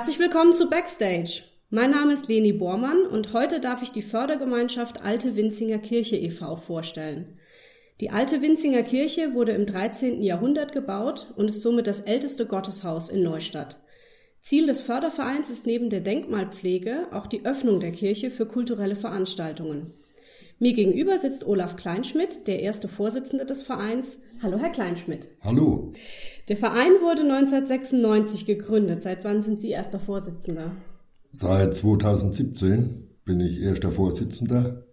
Herzlich willkommen zu Backstage. Mein Name ist Leni Bormann und heute darf ich die Fördergemeinschaft Alte Winzinger Kirche e.V. vorstellen. Die Alte Winzinger Kirche wurde im 13. Jahrhundert gebaut und ist somit das älteste Gotteshaus in Neustadt. Ziel des Fördervereins ist neben der Denkmalpflege auch die Öffnung der Kirche für kulturelle Veranstaltungen. Mir gegenüber sitzt Olaf Kleinschmidt, der erste Vorsitzende des Vereins. Hallo, Herr Kleinschmidt. Hallo. Der Verein wurde 1996 gegründet. Seit wann sind Sie erster Vorsitzender? Seit 2017 bin ich erster Vorsitzender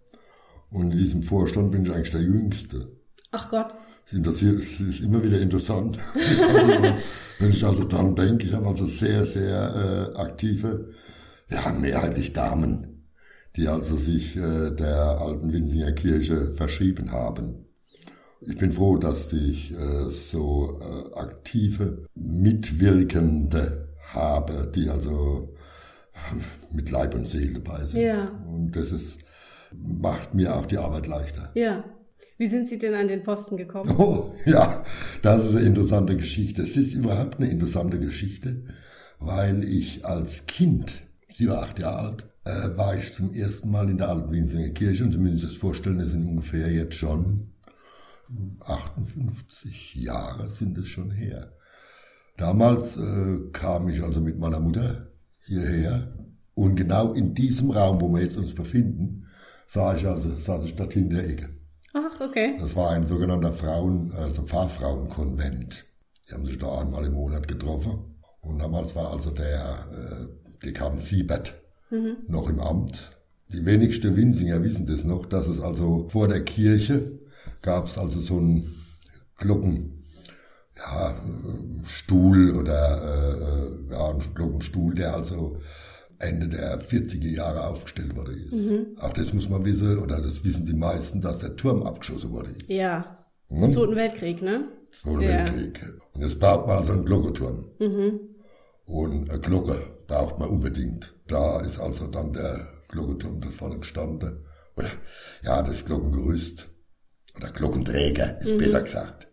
und in diesem Vorstand bin ich eigentlich der Jüngste. Ach Gott. Es interessiert, es ist immer wieder interessant. also, wenn ich also dran denke, ich habe also sehr, sehr äh, aktive, ja, mehrheitlich Damen die also sich äh, der alten Winsinger Kirche verschrieben haben. Ich bin froh, dass ich äh, so äh, aktive Mitwirkende habe, die also mit Leib und Seele dabei sind. Ja. Und das ist, macht mir auch die Arbeit leichter. Ja. Wie sind Sie denn an den Posten gekommen? Oh, ja, das ist eine interessante Geschichte. Es ist überhaupt eine interessante Geschichte, weil ich als Kind, sie war acht Jahre alt, äh, war ich zum ersten Mal in der Alten Winsinger Kirche und Sie müssen sich das vorstellen, das sind ungefähr jetzt schon 58 Jahre sind es schon her. Damals äh, kam ich also mit meiner Mutter hierher und genau in diesem Raum, wo wir jetzt uns befinden, sah ich also, saß ich dort in der Ecke. Ach, okay. Das war ein sogenannter Frauen, also Pfarrfrauenkonvent. Die haben sich da einmal im Monat getroffen. Und damals war also der äh, Dekan Siebert mhm. noch im Amt. Die wenigsten Winsinger wissen das noch, dass es also vor der Kirche gab es also so einen Glocken, ja, Stuhl oder äh, ja, einen Glockenstuhl, der also Ende der 40er Jahre aufgestellt worden ist. Mhm. Auch das muss man wissen, oder das wissen die meisten, dass der Turm abgeschossen worden ist. Ja. Hm? Im Zweiten Weltkrieg, ne? Zweiten Weltkrieg. Und jetzt braucht man also einen Glockenturm. Mhm. Und eine Glocke braucht man unbedingt. Da ist also dann der Glockenturm da vorne gestanden. Oder, ja, das Glockengerüst. Oder Glockenträger, ist mhm. besser gesagt.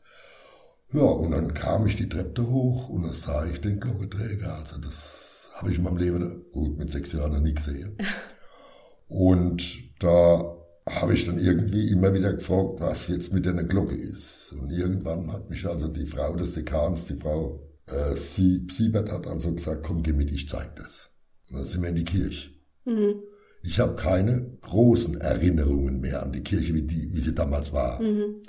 Ja, und dann kam ich die Treppe hoch und dann sah ich den Glockenträger. Also das habe ich in meinem Leben, gut, mit sechs Jahren noch nie gesehen. Und da habe ich dann irgendwie immer wieder gefragt, was jetzt mit der Glocke ist. Und irgendwann hat mich also die Frau des Dekans, die Frau äh, sie, Siebert hat also gesagt, komm, geh mit, ich zeig das. Dann sind wir in die Kirche. Mhm. Ich habe keine großen Erinnerungen mehr an die Kirche, wie, die, wie sie damals war. Mhm.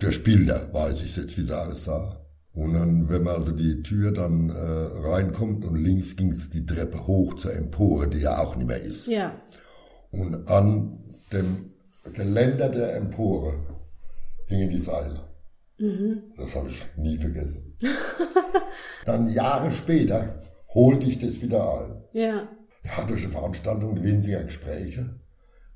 Der Bilder weiß ich jetzt, wie sie alles sah. Und dann, wenn man also die Tür dann äh, reinkommt und links ging es die Treppe hoch zur Empore, die ja auch nicht mehr ist. Ja. Und an dem Geländer der Empore hingen die Seile. Mhm. Das habe ich nie vergessen. Dann Jahre später holte ich das wieder ein. Ja. Ja, durch eine Veranstaltung, die Winziger Gespräche,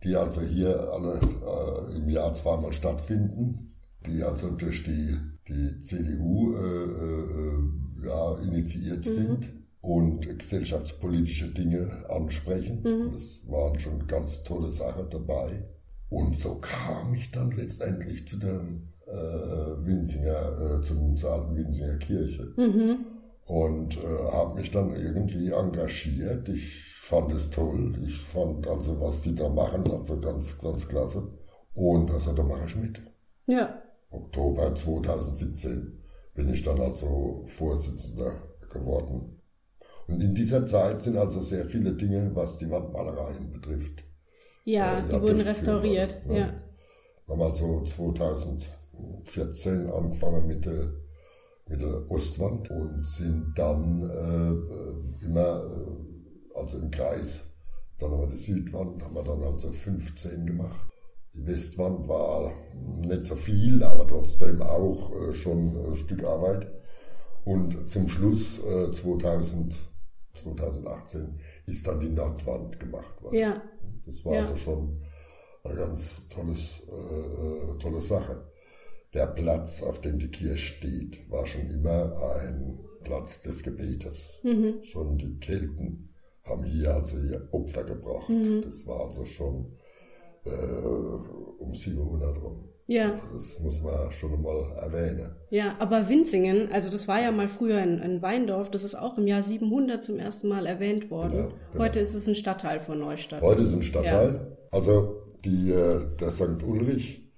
die also hier alle äh, im Jahr zweimal stattfinden, die also durch die, die CDU äh, äh, ja, initiiert mhm. sind und gesellschaftspolitische Dinge ansprechen. Mhm. Das waren schon ganz tolle Sachen dabei. Und so kam ich dann letztendlich zu dem äh, Winsinger, äh, zum, zur alten Winsinger Kirche. Mhm. Und äh, habe mich dann irgendwie engagiert. Ich fand es toll. Ich fand also, was die da machen, also ganz, ganz klasse. Und also da mache ich mit. Ja. Oktober 2017 bin ich dann also Vorsitzender geworden. Und in dieser Zeit sind also sehr viele Dinge, was die Wandmalereien betrifft. Ja, äh, die wurden restauriert. Ne? Ja. Wir haben also 2000 14 angefangen mit der, mit der Ostwand und sind dann äh, immer, äh, also im Kreis, dann haben wir die Südwand, haben wir dann also 15 gemacht. Die Westwand war nicht so viel, aber trotzdem auch äh, schon ein Stück Arbeit. Und zum Schluss äh, 2000, 2018 ist dann die Nordwand gemacht worden. Ja. Das war ja. also schon eine ganz tolles, äh, äh tolle Sache. Der Platz, auf dem die Kirche steht, war schon immer ein Platz des Gebetes. Mhm. Schon die Kelten haben hier also ihr Opfer gebracht. Mhm. Das war also schon äh, um 700 rum. Ja. Also das muss man schon mal erwähnen. Ja, aber Winzingen, also das war ja mal früher ein, ein Weindorf, das ist auch im Jahr 700 zum ersten Mal erwähnt worden. Genau, genau. Heute ist es ein Stadtteil von Neustadt. Heute ist ein Stadtteil. Also die, äh, der St. Ulrich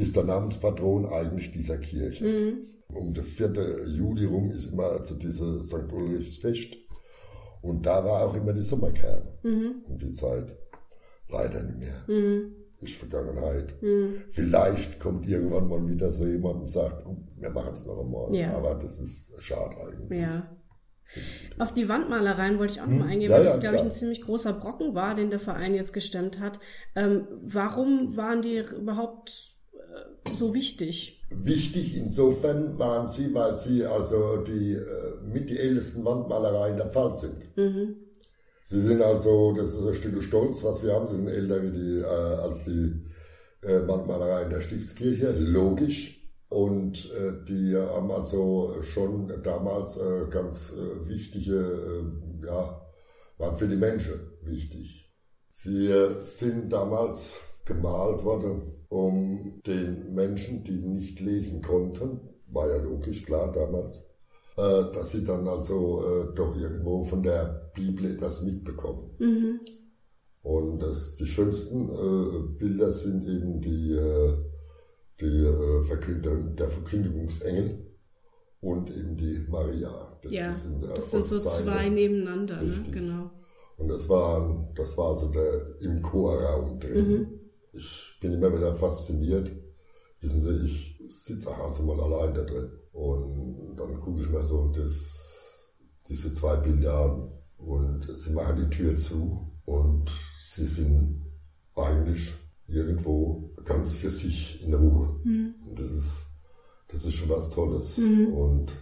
ist der Namenspatron eigentlich dieser Kirche. Mhm. Um den 4. Juli rum ist immer also diese St. Ulrichsfest. Und da war auch immer die Sommerkerne Mhm. um die Zeit. Leider nicht mehr. Mhm. Ist Vergangenheit. Mhm. Vielleicht kommt irgendwann mal wieder so jemand und sagt, oh, wir machen es noch einmal. Ja. Aber das ist schade eigentlich. Ja. Auf die Wandmalereien wollte ich auch noch mal Hm, eingehen, ja, weil das, ja, glaube ich, ein ziemlich großer Brocken war, den der Verein jetzt gestemmt hat. Ähm, warum waren die überhaupt so wichtig? Wichtig insofern waren sie, weil sie also die äh, mit die ältesten Wandmalereien der Pfalz sind. Mhm. Sie sind also, das ist ein Stück Stolz, was wir haben. Sie sind älter wie die, äh, als die äh, Wandmalereien der Stiftskirche, logisch. Und äh, die haben also schon damals äh, ganz äh, wichtige, äh, ja, waren für die Menschen wichtig. Sie äh, sind damals gemalt worden, um den Menschen, die nicht lesen konnten, war ja logisch, klar damals, äh, dass sie dann also äh, doch irgendwo von der Bibel etwas mitbekommen. Mhm. Und das, die schönsten äh, Bilder sind eben die, äh, die äh, Verkündung, der Verkündigungsengel und eben die Maria. Das Ja, sind, das sind so zwei nebeneinander, ne? Genau. Und das war, das war also der, im Chorraum drin. Mhm. Ich bin immer wieder fasziniert. Wissen Sie, ich sitze auch also mal allein da drin. Und dann gucke ich mir so das, diese zwei Bilder an. Und sie machen die Tür zu. Und sie sind eigentlich irgendwo ganz für sich in Ruhe. Mhm. Und das ist, das ist schon was Tolles. Mhm. Und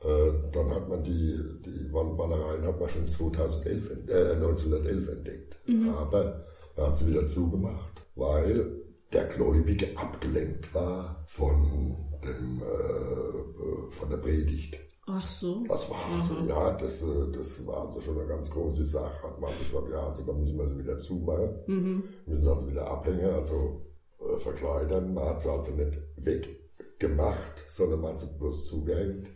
äh, dann hat man die, die Wandmalereien hat man schon 2011, ent- äh, 1911 entdeckt. Mhm. Aber man hat sie wieder zugemacht, weil der Gläubige abgelenkt war von, dem, äh, äh, von der Predigt. Ach so. Das war also, Mhm. ja, das, äh, das war also schon eine ganz große Sache. Hat man gesagt, ja, also da müssen wir sie wieder zumachen. Mhm. Müssen sie also wieder abhängen, also äh, verkleidern. Man hat sie also nicht weggemacht, sondern man hat sie bloß zugehängt.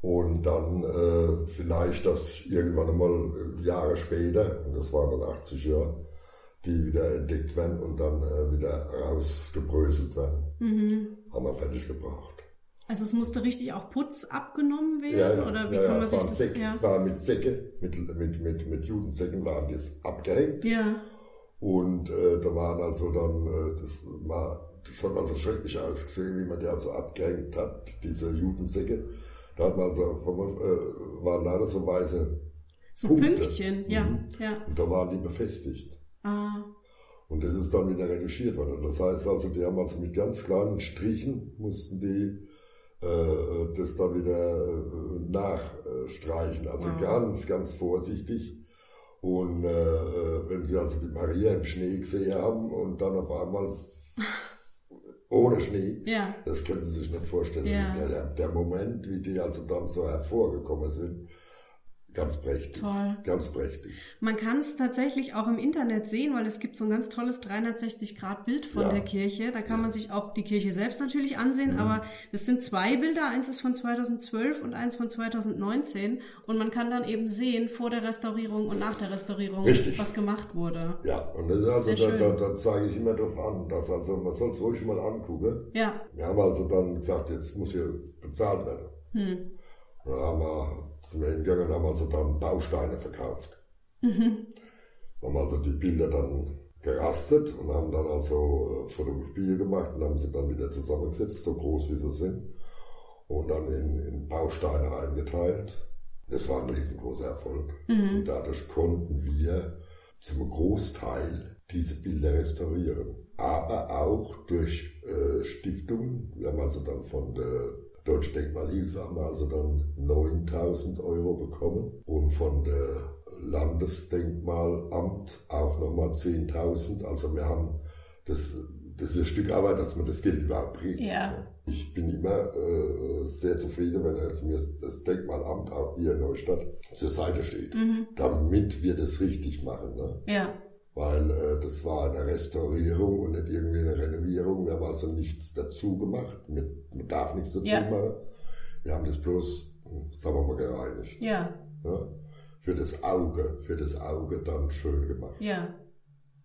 Und dann äh, vielleicht das irgendwann einmal äh, Jahre später, und das waren dann 80 Jahre, die wieder entdeckt werden und dann äh, wieder rausgebröselt werden. Mhm. Haben wir fertig gebracht. Also es musste richtig auch Putz abgenommen werden? Oder wie ja, kann ja, man es sich das... Säcke, ja. Es war mit Säcke, mit, mit, mit, mit Judensäcken waren das abgehängt. ja. Und äh, da waren also dann, äh, das, war, das hat also schrecklich ausgesehen, wie man die also abgehängt hat, diese Judensäcke. Da hat man also, vom, äh, waren leider so weiße So Punkte. Pünktchen, ja, Mhm. ja. Und da waren die befestigt. Ah, Und das ist dann wieder retuschiert worden. Das heißt also, die haben also mit ganz kleinen Strichen mussten die äh, das dann wieder äh, nachstreichen. Also Wow. ganz, ganz vorsichtig. Und äh, wenn sie also die Maria im Schnee gesehen haben und dann auf einmal ohne Schnee, ja. das können Sie sich nicht vorstellen. Ja. Der, der Moment, wie die also dann so hervorgekommen sind, ganz prächtig. Toll. Ganz prächtig. Man kann es tatsächlich auch im Internet sehen, weil es gibt so ein ganz tolles 360-Grad-Bild von Ja. der Kirche. Da kann man sich auch die Kirche selbst natürlich ansehen, Mhm. aber es sind zwei Bilder. Eins ist von 2012 und eins von 2019. Und man kann dann eben sehen, vor der Restaurierung und nach der Restaurierung, Richtig. was gemacht wurde. Ja, und das ist also, Sehr da, da, da zeige ich immer drauf an, dass also, man soll es ruhig mal angucken. Ja. Wir haben also dann gesagt, jetzt muss hier bezahlt werden. Hm. Dann haben wir, sind wir hingegangen und haben also dann Bausteine verkauft. Mhm. Haben also die Bilder dann gerastet und haben dann also äh, Fotografie gemacht und haben sie dann wieder zusammengesetzt, so groß wie sie sind. Und dann in, in Bausteine eingeteilt. Das war ein riesengroßer Erfolg. Mhm. Und dadurch konnten wir zum Großteil diese Bilder restaurieren. Aber auch durch äh, Stiftungen. Wir haben also dann von der Deutschen Denkmalhilfe haben wir also dann 9000 Euro bekommen und von der Landesdenkmalamt auch nochmal 10.000. Also wir haben das, das ist ein Stück Arbeit, dass man das Geld überhaupt kriegt. Ja. Ich bin immer äh, sehr zufrieden, wenn jetzt mir das Denkmalamt auch hier in Neustadt zur Seite steht, Mhm. damit wir das richtig machen. Ne? Ja. Weil äh, das war eine Restaurierung und nicht irgendwie eine Renovierung. Wir haben also nichts dazu gemacht. Man, man darf nichts dazu Ja. machen. Wir haben das bloß, sagen wir mal, gereinigt. Ja, Ja? Für das Auge, für das Auge dann schön gemacht. ja.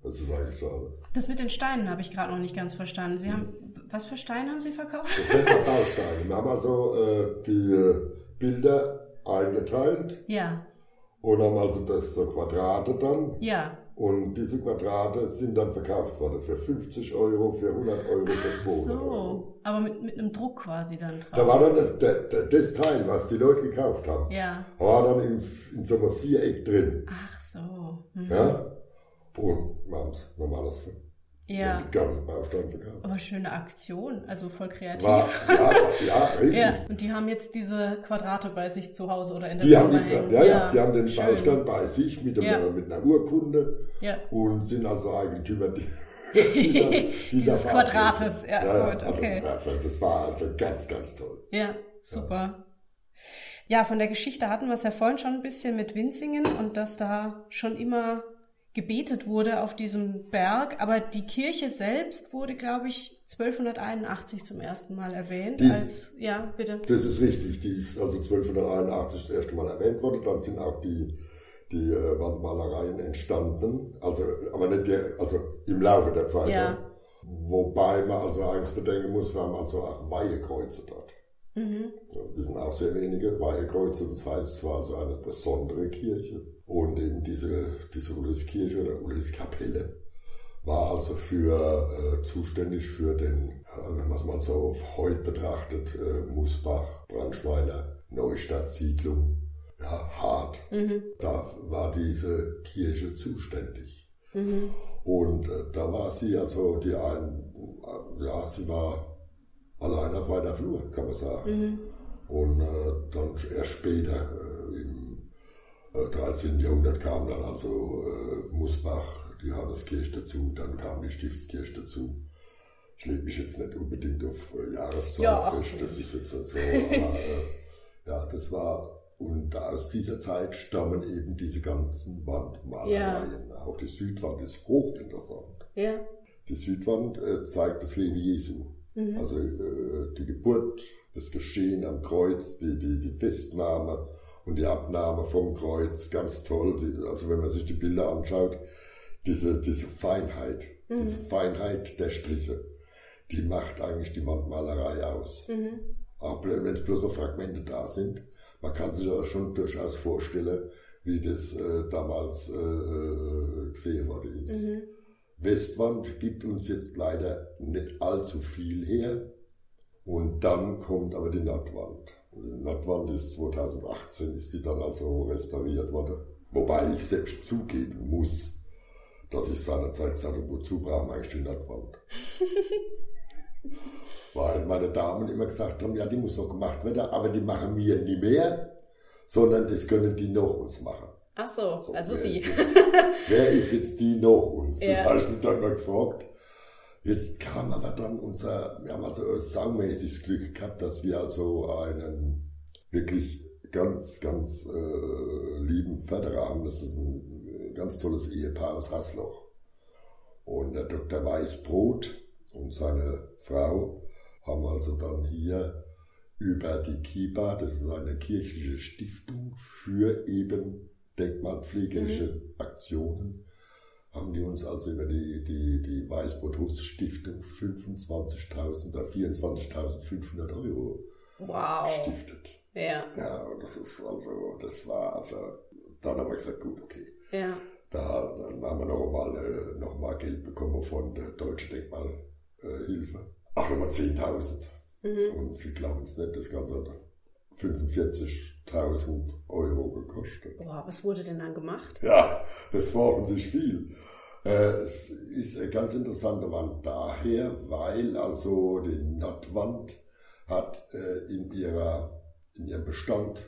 Das ist eigentlich alles. Das mit den Steinen habe ich gerade noch nicht ganz verstanden. Sie haben, was für Steine haben Sie verkauft? Das sind ja Bausteine. Wir haben also äh, die äh, Bilder eingeteilt Ja, und haben also das so Quadrate dann. ja. Und diese Quadrate sind dann verkauft worden für 50 Euro, für 100 Euro, für 200 Euro. So, aber mit, mit einem Druck quasi dann drauf. Da war dann der, der, der, das Teil, was die Leute gekauft haben, Ja. war dann in, in so einem Viereck drin. Ach so. Hm. Ja? Und wir haben es normales Ja. die ganzen Bausteine verkauft. Aber schöne Aktion, also voll kreativ. War, ja, ja, richtig. Ja, und die haben jetzt diese Quadrate bei sich zu Hause oder in der Die haben, die, hängen. ja, ja, die haben den schön. Baustein bei sich mit, dem, Ja. äh, mit einer Urkunde Ja. und sind also Eigentümer di- dieser, Dieses. Quadrates, ja, gut, also okay. Das, war- das war also ganz, ganz toll. Ja, super. Ja, von der Geschichte hatten wir es ja vorhin schon ein bisschen mit Winzingen und dass da schon immer gebetet wurde auf diesem Berg, aber die Kirche selbst wurde, glaube ich, 1281 zum ersten Mal erwähnt. Die- als, ja, bitte. Das ist richtig. Die ist also 1281 das erste Mal erwähnt worden. Dann sind auch die, die äh, Wandmalereien entstanden. Also, aber nicht der, also im Laufe der Zeit. Ja. Wobei man also eigentlich bedenken muss, wir haben also auch Weihekreuze dort. Mhm. Ja, Wir sind auch sehr wenige Weihekreuze, das heißt, es war also eine besondere Kirche. Und eben diese, diese Ulrichskirche oder Ulrichskapelle war also für, äh, zuständig für den, äh, wenn man es mal so auf heute betrachtet, äh, Musbach, Brandschweiler, Neustadt, Siedlung, ja, Hart. Mhm. Da war diese Kirche zuständig. Mhm. Und äh, da war sie also die ein, äh, ja, sie war allein auf weiter Flur, kann man sagen. Mhm. Und äh, dann erst später, äh, 13. Jahrhundert kam dann also äh, Musbach, die Johanneskirche dazu, dann kam die Stiftskirche dazu. Ich lege mich jetzt nicht unbedingt auf äh, Jahreszahlen Ja, fest, das ist jetzt so, aber äh, ja, das war, und aus dieser Zeit stammen eben diese ganzen Wandmalereien. Auch die Südwand ist hochinteressant. Ja. Die Südwand äh, zeigt das Leben Jesu. Mhm. Also äh, die Geburt, das Geschehen am Kreuz, die, die, die Festnahme und die Abnahme vom Kreuz, ganz toll. Also wenn man sich die Bilder anschaut, diese, diese Feinheit, diese Feinheit der Striche, die macht eigentlich die Wandmalerei aus. Mhm. Auch wenn es bloß noch Fragmente da sind. Man kann sich aber schon durchaus vorstellen, wie das äh, damals äh, äh, gesehen worden ist. Mhm. Westwand gibt uns jetzt leider nicht allzu viel her. Und dann kommt aber die Nordwand. Nordwand ist 2018, ist die dann also restauriert worden. Wobei ich selbst zugeben muss, dass ich seinerzeit sagte, wozu brauchen wir eigentlich die Nordwand? Weil meine Damen immer gesagt haben, ja, die muss noch gemacht werden, aber die machen wir nie mehr, sondern das können die noch uns machen. Ach so, So, also wer Sie. Ist jetzt, wer ist jetzt die noch uns? Das Ja. habe ich mich dann mal gefragt. Jetzt kam aber dann unser, wir haben also saumäßiges Glück gehabt, dass wir also einen wirklich ganz, ganz äh, lieben Förderer haben. Das ist ein ganz tolles Ehepaar aus Hasloch. Und der Dr. Weißbrot und seine Frau haben also dann hier über die KIBA, das ist eine kirchliche Stiftung für eben denkmalpflegerische Aktionen, haben die uns also über die, die, die Weißbrot-Stiftung 25.000 oder 24.500 Euro Wow. gestiftet. Ja, Ja, und das ist also, das war also, dann haben wir gesagt, gut, okay. ja. Da dann haben wir noch mal, äh, noch mal Geld bekommen von der Deutschen Denkmalhilfe. Ach, nochmal 10.000. Mhm. Und Sie glauben es nicht, das Ganze hat 45.000 Euro gekostet. Boah, was wurde denn dann gemacht? Ja, das brauchen sich viel. Äh, es ist eine ganz interessante Wand daher, weil also die Nordwand hat äh, in, ihrer, in ihrem Bestand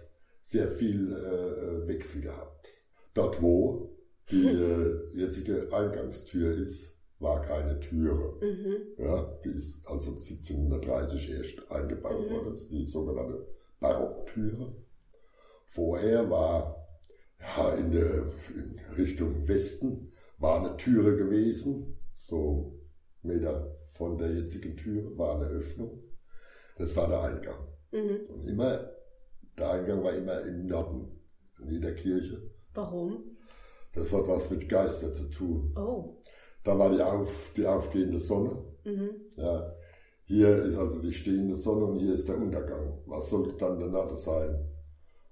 sehr viel äh, Wechsel gehabt. Dort, wo die äh, jetzige Eingangstür ist, war keine Türe. Mhm. Ja, die ist also 1730 erst eingebaut Mhm. worden, das ist die sogenannte Barocktüre. Vorher war ja, in der in Richtung Westen war eine Türe gewesen, so Meter von der jetzigen Tür war eine Öffnung. Das war der Eingang. Mhm. Und immer, der Eingang war immer im Norden, in der Kirche. Warum? Das hat was mit Geister zu tun. Oh. Da war die, auf, die aufgehende Sonne. Mhm. Ja. Hier ist also die stehende Sonne und hier ist der Untergang. Was sollte dann der Natte sein?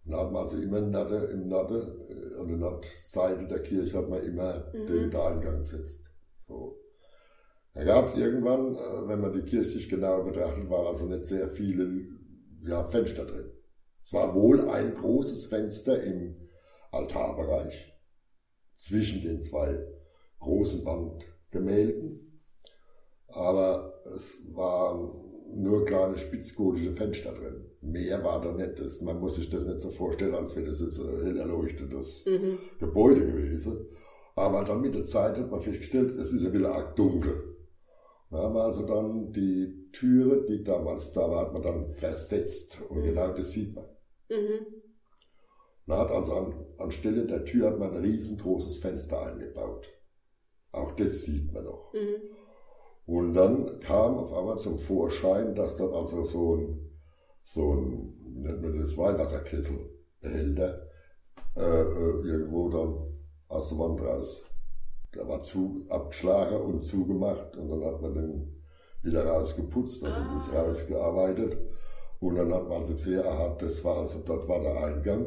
Und da hat man also immer Natte, im Natte, äh, an der Nattseite der Kirche hat man immer Mhm. den, den Eingang gesetzt. So. Da gab es irgendwann, äh, wenn man die Kirche sich genauer betrachtet, waren also nicht sehr viele ja, Fenster drin. Es war wohl ein großes Fenster im Altarbereich zwischen den zwei großen Wandgemälden, aber es waren nur kleine spitzgotische Fenster drin. Mehr war da nicht. Das, man muss sich das nicht so vorstellen, als wäre das ein hell erleuchtetes Mhm. Gebäude gewesen. Aber dann mit der Zeit hat man festgestellt, es ist ein bisschen arg dunkel. Da haben wir also dann die Türe, die damals da war, hat man dann versetzt. Und Mhm. genau das sieht man. Mhm. Man hat also an, anstelle der Tür hat man ein riesengroßes Fenster eingebaut. Auch das sieht man noch. Mhm. Und dann kam auf einmal zum Vorschein, dass dort also so ein, so ein, wie nennt man das, Weihwasserkesselbehälter, äh, äh, irgendwo dann aus der Wand raus. Der war zu, abgeschlagen und zugemacht und dann hat man den wieder rausgeputzt, also Ah. das rausgearbeitet. Und dann hat man also gesehen, aha, das war also, dort war der Eingang,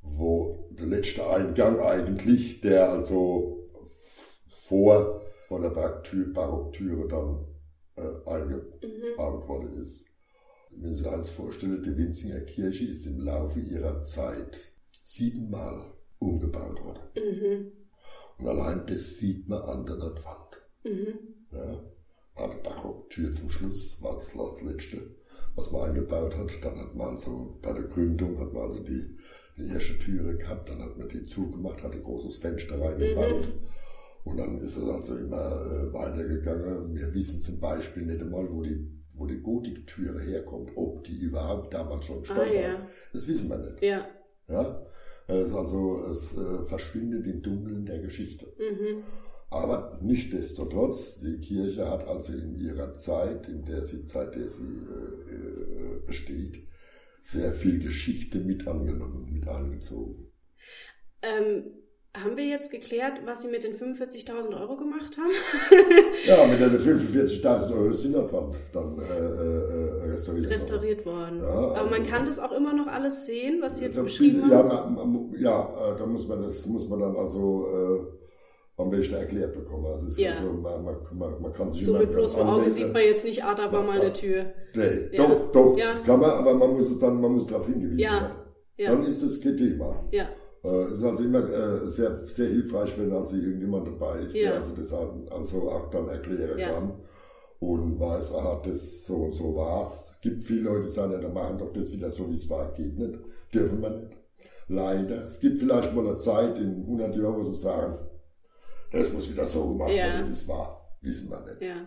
wo der letzte Eingang eigentlich, der also vor, vor der Barocktür, Barocktüre dann äh, eingebaut worden ist. Wenn Sie eins vorstellen, die Winzinger Kirche ist im Laufe ihrer Zeit siebenmal umgebaut worden. Mhm. Und allein das sieht man an der Nordwand. Mhm. Ja. War die Barocktür zum Schluss, war das das letzte, was man eingebaut hat. Dann hat man also bei der Gründung hat man also die, die erste Türe gehabt, dann hat man die zugemacht, hat ein großes Fenster reingebaut. Und dann ist es also immer äh, weitergegangen. Wir wissen zum Beispiel nicht einmal, wo die, wo die Gotiktüre herkommt, ob die überhaupt damals schon stand. Ah, ja. Das wissen wir nicht. Ja. Ja? Es, also, es äh, verschwindet im Dunkeln der Geschichte. Mhm. Aber nichtsdestotrotz, die Kirche hat also in ihrer Zeit, in der sie, seit der sie äh, äh, besteht, sehr viel Geschichte mit angenommen, mit eingezogen. Ähm, haben wir jetzt geklärt, was Sie mit den 45.000 Euro gemacht haben? Ja, mit den 45.000 Euro sind das dann, dann äh, äh, restauriert. worden. Restauriert worden. Ja, Aber man also- kann das auch immer noch alles sehen, was Sie jetzt Also, beschrieben ja, haben? man, man, ja, äh, da muss man das muss man dann also äh, am besten erklärt bekommen. Also, Ja. also man, man, man, man kann sich So mit bloßem Auge sieht man jetzt nicht, ah, da war Ja, mal ja. eine Tür. Nee, Ja. doch, doch, Ja. das kann man, aber man muss es dann, man muss darauf hingewiesen Ja. werden. Ja. Dann ist es kein Thema. Ja. Äh, Es ist also immer äh, sehr, sehr hilfreich, wenn also irgendjemand dabei ist, Ja. der also das an, also auch dann erklären Ja. kann und weiß, aha, das so und so war's. Es gibt viele Leute, die sagen, ja, dann machen doch das wieder so, wie es war, geht nicht, dürfen wir nicht. Leider. Es gibt vielleicht mal eine Zeit in 100 Jahren, wo sie sagen, das muss wieder so gemacht Ja. werden, wie es war. Wissen wir nicht. Ja.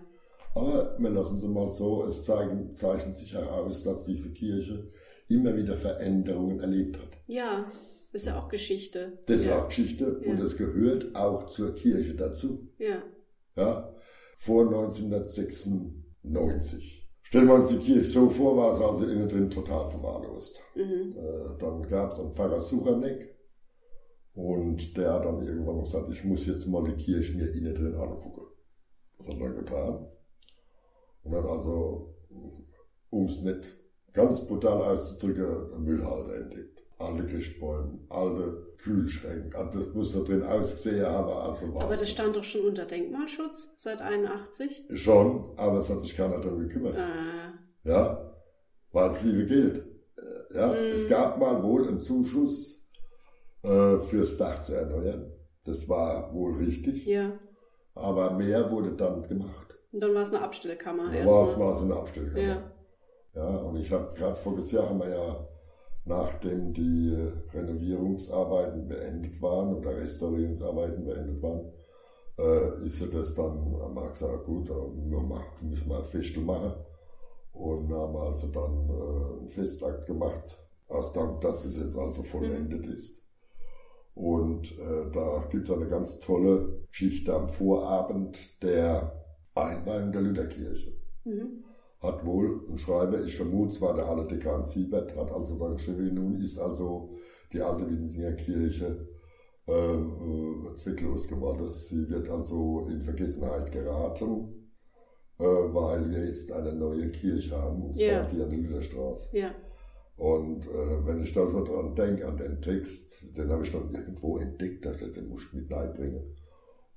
Aber wir lassen sie mal so, es zeigen, zeichnet sich heraus, dass diese Kirche immer wieder Veränderungen erlebt hat. Ja. Ist ja auch Geschichte. Das ist ja. auch Geschichte und Ja. es gehört auch zur Kirche dazu. Ja. Ja? Vor 1996. Stellen wir uns die Kirche so vor, war es also innen drin total verwahrlost. Mhm. Äh, dann gab es einen Pfarrer Suchanek und der hat dann irgendwann noch gesagt, ich muss jetzt mal die Kirche mir innen drin angucken. Das hat er getan. Und hat also, um es nicht ganz brutal auszudrücken, einen Müllhalter entdeckt. Alte Christbäume, alte Kühlschränke, also das muss da drin ausgesehen haben, also war Aber das stand doch schon unter Denkmalschutz seit 81. Schon, aber es hat sich keiner darum gekümmert. Äh, Ja, weil es liebe Geld. Äh, Ja, Mhm. es gab mal wohl einen Zuschuss äh, fürs Dach zu erneuern. Das war wohl richtig, ja. aber mehr wurde dann gemacht. Und dann war es eine Abstellkammer Da war es eine Abstellkammer. Ja. Ja, und ich habe gerade voriges Jahr haben wir ja, nachdem die äh, Renovierungsarbeiten beendet waren oder Restaurierungsarbeiten beendet waren, äh, ist ja das dann, haben wir gesagt, gut, wir- müssen wir ein Festel machen. Und haben also dann äh, einen Festakt gemacht, aus Dank, dass es jetzt also vollendet ist. Und äh, da gibt es eine ganz tolle Geschichte am Vorabend der Einweihung der Lutherkirche. Mhm. Hat wohl ein Schreiber, ich vermute, es war der alte Dekan Siebert, hat also dann geschrieben, nun ist also die alte Winsinger Kirche äh, äh, zwecklos geworden. Sie wird also in Vergessenheit geraten, äh, weil wir jetzt eine neue Kirche haben, und zwar yeah. die an der Lutherstraße. Yeah. Und äh, wenn ich da so dran denke, an den Text, den habe ich dann irgendwo entdeckt, dachte den muss ich mit bringen.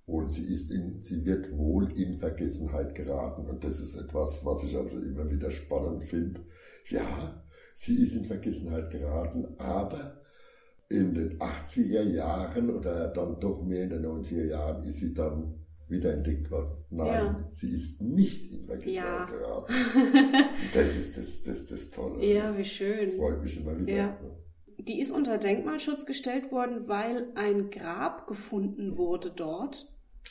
Und sie ist in, sie wird wohl in Vergessenheit geraten. Und das ist etwas, was ich also immer wieder spannend finde. Ja, sie ist in Vergessenheit geraten, aber in den 80er Jahren oder dann doch mehr in den 90er Jahren ist sie dann wiederentdeckt worden. Nein, ja. sie ist nicht in Vergessenheit ja. geraten. das ist das, das, das Tolle. Ja, das wie schön. Freut mich immer wieder. Ja. Die ist unter Denkmalschutz gestellt worden, weil ein Grab gefunden wurde dort.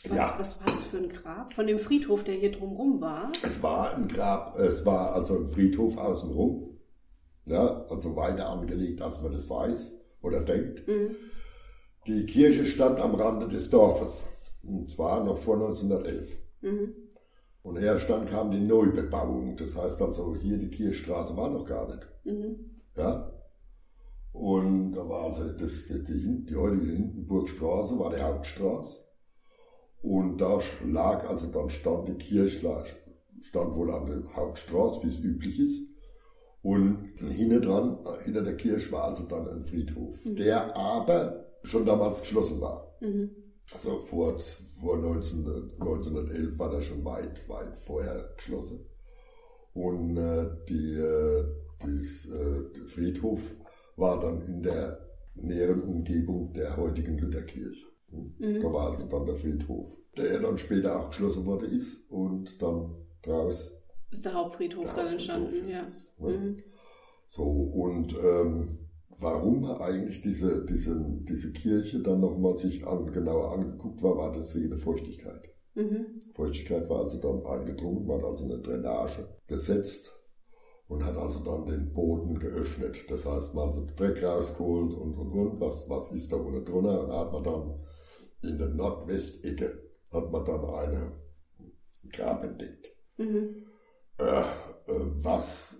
Was, ja. was war das für ein Grab? Von dem Friedhof, der hier drumherum war? Es war ein Grab, es war also ein Friedhof außenrum. Ja, also weiter angelegt, als man das weiß oder denkt. Mhm. Die Kirche stand am Rande des Dorfes. Und zwar noch vor 1911. Mhm. Und erst dann kam die Neubebauung. Das heißt also, hier die Kirchstraße war noch gar nicht. Mhm. Ja. Und da war also das, die, die, die heutige Hindenburgstraße war die Hauptstraße. Und da lag, also dann stand die Kirche, stand wohl an der Hauptstraße, wie es üblich ist. Und hinter dran, hinter der Kirche war also dann ein Friedhof, mhm. der aber schon damals geschlossen war. Mhm. Also vor, vor 19, 1911 war der schon weit, weit vorher geschlossen. Und äh, die, äh, dies, äh, der Friedhof war dann in der näheren Umgebung der heutigen Lutherkirche. Mhm. Da war also dann der Friedhof, der dann später auch geschlossen wurde ist und dann draus ist der Hauptfriedhof der dann entstanden, ja. Ne? Mhm. So, und ähm, warum eigentlich diese, diese, diese Kirche dann nochmal sich an, genauer angeguckt war, war das wegen der Feuchtigkeit. Mhm. Feuchtigkeit war also dann eingedrungen, man hat also eine Drainage gesetzt und hat also dann den Boden geöffnet. Das heißt, man hat also Dreck rausgeholt und, und, und, was, was ist da unten drunter und hat man dann in der Nordwestecke hat man dann eine Grab entdeckt. Mhm. Äh, äh, was,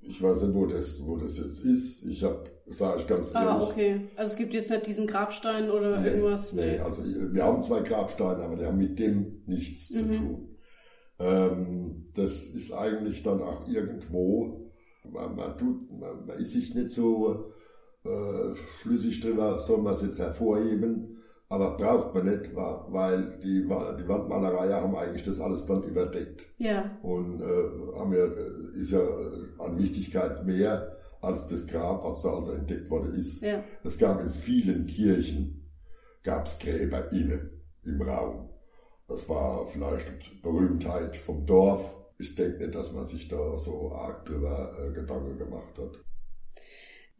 ich weiß nicht, wo das, wo das jetzt ist. Ich habe, sage ich ganz ah, ehrlich. Ah, okay. Also es gibt jetzt nicht diesen Grabstein oder nee, irgendwas? Nee, also wir haben zwei Grabsteine, aber die haben mit dem nichts mhm. zu tun. Ähm, das ist eigentlich dann auch irgendwo, man, man, tut, man, man ist sich nicht so äh, schlüssig drüber, soll man es jetzt hervorheben. Aber braucht man nicht, weil die, die Wandmalerei haben eigentlich das alles dann überdeckt. Ja. Und äh, haben ja, ist ja äh, an Wichtigkeit mehr als das Grab, was da also entdeckt worden ist. Ja. Es gab in vielen Kirchen, gab es Gräber innen im Raum. Das war vielleicht Berühmtheit vom Dorf. Ich denke nicht, dass man sich da so arg drüber äh, Gedanken gemacht hat.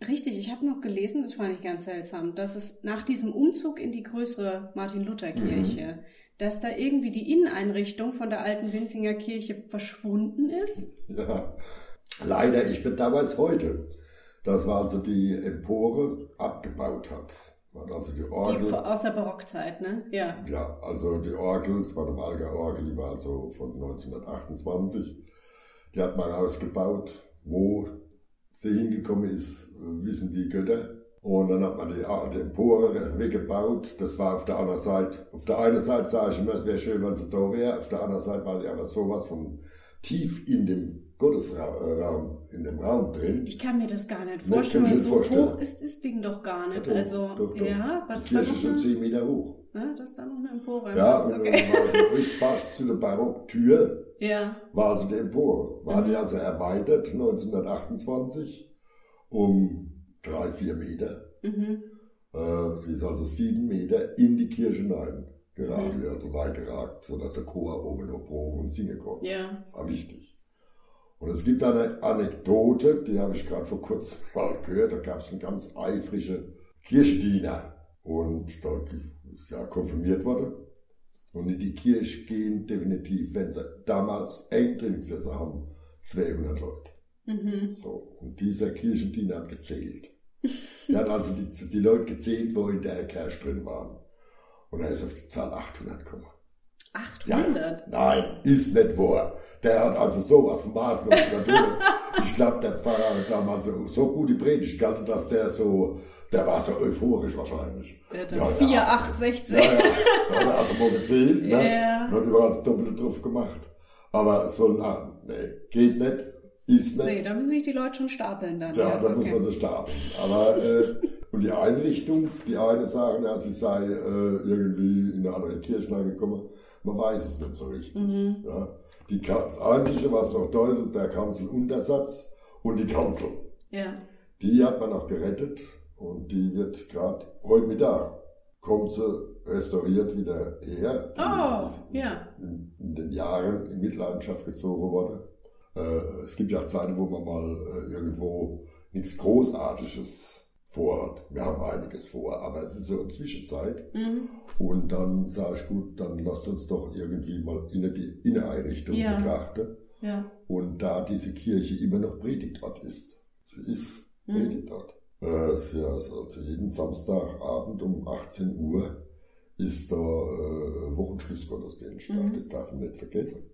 Richtig, ich habe noch gelesen, das fand ich ganz seltsam, dass es nach diesem Umzug in die größere Martin-Luther-Kirche, mhm. dass da irgendwie die Inneneinrichtung von der alten Winzinger Kirche verschwunden ist. Ja, leider, ich bedauere es heute. Das war also die Empore abgebaut hat. Also die Orgel. Die aus der Barockzeit, ne? Ja. Ja, also die Orgel, es war eine Walger Orgel, die war also von 1928. Die hat man ausgebaut, wo sie hingekommen ist, wissen die Götter. Und dann hat man die, die Empore weggebaut. Das war auf der anderen Seite. Auf der einen Seite sage ich immer, es wäre schön, wenn sie da wäre. Auf der anderen Seite war sie aber sowas von tief in dem Gottesraum, in dem Raum drin. Ich kann mir das gar nicht vorstellen, weil so vorstellen. hoch ist das Ding doch gar nicht. Ja, doch, also, doch, doch. ja, was Die Kirche ist schon 10 Meter hoch. Ja, das ist dann noch eine Empore. Ja, und okay. war also fast zu der Barocktür. Ja. War also die Empore. War mhm. die also erweitert 1928 um drei, vier Meter. Mhm. Äh, sie ist also sieben Meter in die Kirche hinein geraten, mhm. also reingeragt, sodass der Chor oben noch proben und singen konnte. Ja. Das war wichtig. Und es gibt eine Anekdote, die habe ich gerade vor kurzem mal gehört, da gab es einen ganz eifrigen Kirchendiener und da ist ja konfirmiert worden. Und in die Kirche gehen definitiv, wenn sie damals eng drin gesessen haben, 200 Leute. Mhm. So, und dieser Kirchendiener hat gezählt. Er hat also die, die Leute gezählt, wo in der Kirche drin waren. Und er ist auf die Zahl 800 gekommen. 800? Ja, nein, ist nicht wahr. Der hat also sowas von Maßen Ich glaube, der Pfarrer hat damals so, so gute Predigt gehalten, dass der so, der war so euphorisch wahrscheinlich. Der hat ja, 4, ja, 8, 16. Ja, ja. ja also mal gezählt, ne? Yeah. Und hat überall das Doppelte drauf gemacht. Aber so, na, nee, geht nicht, ist nicht. Nee, da müssen sich die Leute schon stapeln dann. Ja, ja da okay. muss man sie stapeln. Aber, äh, und die Einrichtung, die eine sagen, ja, sie sei äh, irgendwie in eine andere Kirche reingekommen. Man weiß es nicht so richtig. Mhm. Ja. Die, das Einzige, was noch da ist, ist der Kanzeluntersatz und die Kanzel. Ja. Die hat man noch gerettet und die wird gerade heute Mittag kommt sie restauriert wieder her. Oh, ja. In, in, den Jahren in Mitleidenschaft gezogen wurde. Äh, es gibt ja Zeiten, wo man mal äh, irgendwo nichts Großartiges vorhat. Wir haben einiges vor, aber es ist so eine Zwischenzeit. Mhm. Und dann sage ich, gut, dann lasst uns doch irgendwie mal in die Inneneinrichtung ja. betrachten. Ja. Und da diese Kirche immer noch Predigtort ist. Sie ist mhm. Predigtort. Äh, also jeden Samstagabend um 18 Uhr ist da äh, Wochenschlussgottesdienst. Mhm. Das darf man nicht vergessen.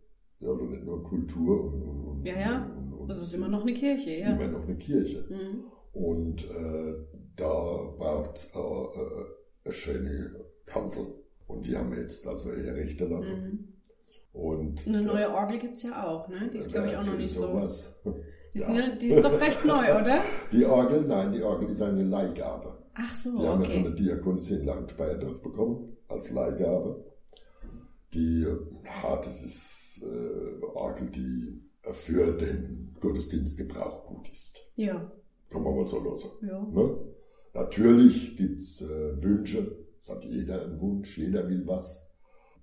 Also nicht nur Kultur und, und, ja, ja. Und, und, das ist immer noch eine Kirche, ja. Immer noch eine Kirche. Mhm. Und äh, da braucht es äh, äh, eine schöne Kanzel. Und die haben wir jetzt also errichten lassen. Mhm. Und eine neue Orgel gibt es ja auch, ne? Die ist, glaube ich, auch noch nicht sowas. so. Die ist, ja. ne, die ist doch recht neu, oder? Die Orgel, nein, die Orgel ist eine Leihgabe. Ach so, Die haben wir von der Diakonis in Langenspeyerdorf bekommen, als Leihgabe. Die, ja, das ist äh, Orgel, die für den Gottesdienstgebrauch gut ist. Ja. Kann man mal so lassen. Ja. Ne? Natürlich gibt's äh, Wünsche. Es hat jeder einen Wunsch, jeder will was.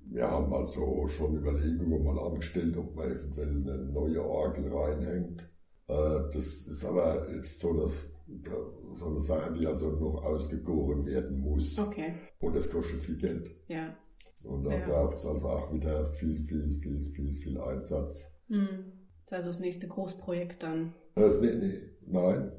Wir haben also schon Überlegungen mal angestellt, ob man eventuell eine neue Orgel reinhängt. Äh, das ist aber jetzt so eine, so eine Sache, die also noch ausgegoren werden muss. Okay. Und das kostet viel Geld. Ja. Und da ja. braucht es also auch wieder viel, viel, viel, viel, viel Einsatz. Hm. Das ist also das nächste Großprojekt dann. Das, nee, nee, nein,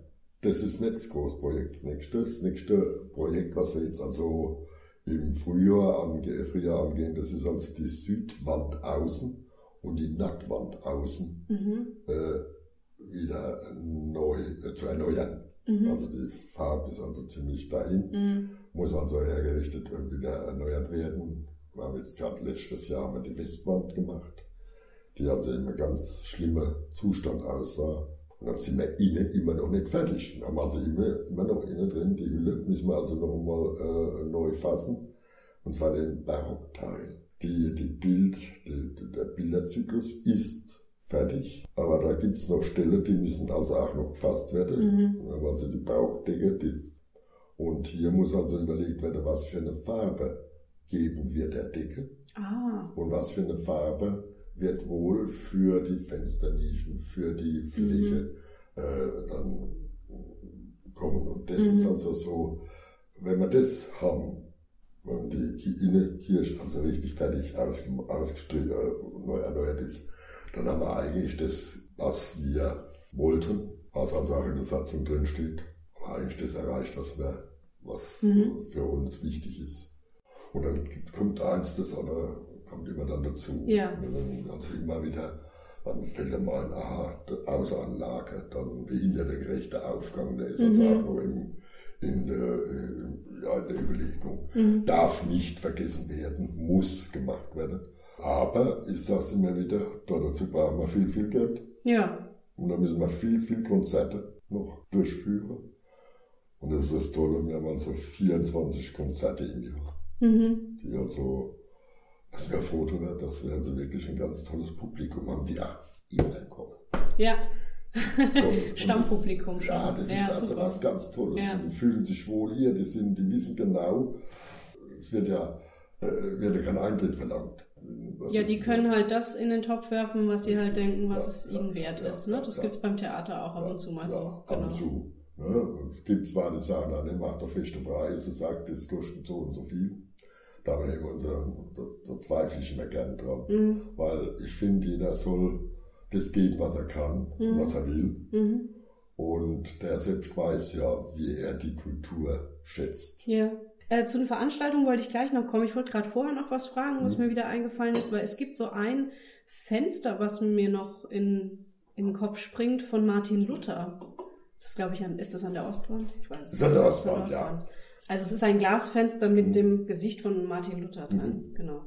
das ist nicht das Großprojekt. Das nächste, das nächste Projekt, was wir jetzt also im Frühjahr, ange Frühjahr angehen, das ist also die Südwand außen und die Nordwand außen mhm. äh, wieder neu äh, zu erneuern. Mhm. Also die Farbe ist also ziemlich dahin, mhm. muss also hergerichtet und wieder erneuert werden. Wir haben jetzt gerade letztes Jahr haben wir die Westwand gemacht, die also in einem ganz schlimmen Zustand aussah. Und dann sind wir innen immer noch nicht fertig. Wir haben also immer, immer noch innen drin, die Hülle müssen wir also noch einmal äh, neu fassen. Und zwar den Barockteil. Die, die Bild, die, der Bilderzyklus ist fertig, aber da gibt's noch Stellen, die müssen also auch noch gefasst werden. Mhm. Also die Bauchdecke, das, und hier muss also überlegt werden, was für eine Farbe geben wir der Decke. Ah. Und was für eine Farbe wird wohl für die Fensternischen, für die Fläche mhm. äh, dann kommen. Und das mhm. ist also so, wenn wir das haben, wenn die Innenkirche also richtig fertig ausgestrichen, äh, neu erneuert ist, dann haben wir eigentlich das, was wir wollten, was also auch in der Satzung drin steht, eigentlich das erreicht, was wir, was mhm. für uns wichtig ist. Und dann kommt eins das andere kommt immer dann dazu. Ja. Also immer wieder, dann fällt einem ein, aha, Außeranlage, dann behinderte gerechte Aufgang, der ist mhm. also auch noch im, in, der, ja, in der Überlegung. Mhm. Darf nicht vergessen werden, muss gemacht werden. Aber ist das immer wieder, dazu brauchen wir viel, viel Geld. Ja. Und da müssen wir viel, viel Konzerte noch durchführen. Und das ist das Tolle, wir haben also 24 Konzerte im Jahr. Mhm. Die also das wäre froh darüber, dass wir also wirklich ein ganz tolles Publikum haben, die auch immer kommen. Ja. Stammpublikum schon. Ja, das ja, ist also super. was ganz Tolles. Ja. Die fühlen sich wohl hier, die, sind, die wissen genau, es wird ja, äh, wird ja kein Eintritt verlangt. ja, die können halt das in den Topf werfen, was sie halt denken, was es ihnen wert ist. Ne? Das gibt's beim Theater auch ab und zu mal so. Genau. Ab und zu. Ne? Es gibt zwar die sagen, dann macht er feste Preise, sagt, das kostet so und so viel da haben wir immer so, so zweifle ich immer gern dran. Mhm. Weil ich finde, jeder soll das geben, was er kann, mhm. was er will. Mhm. Und der selbst weiß ja, wie er die Kultur schätzt. Ja. Äh, zu den Veranstaltungen wollte ich gleich noch kommen. Ich wollte gerade vorher noch was fragen, was mhm. mir wieder eingefallen ist, weil es gibt so ein Fenster, was mir noch in, in den Kopf springt, von Martin Luther. Das glaube ich, an, ist das an der Ostwand? Ich weiß es nicht. An der Ostwand, ja. Also es ist ein Glasfenster mit mhm. dem Gesicht von Martin Luther drin, mhm. genau.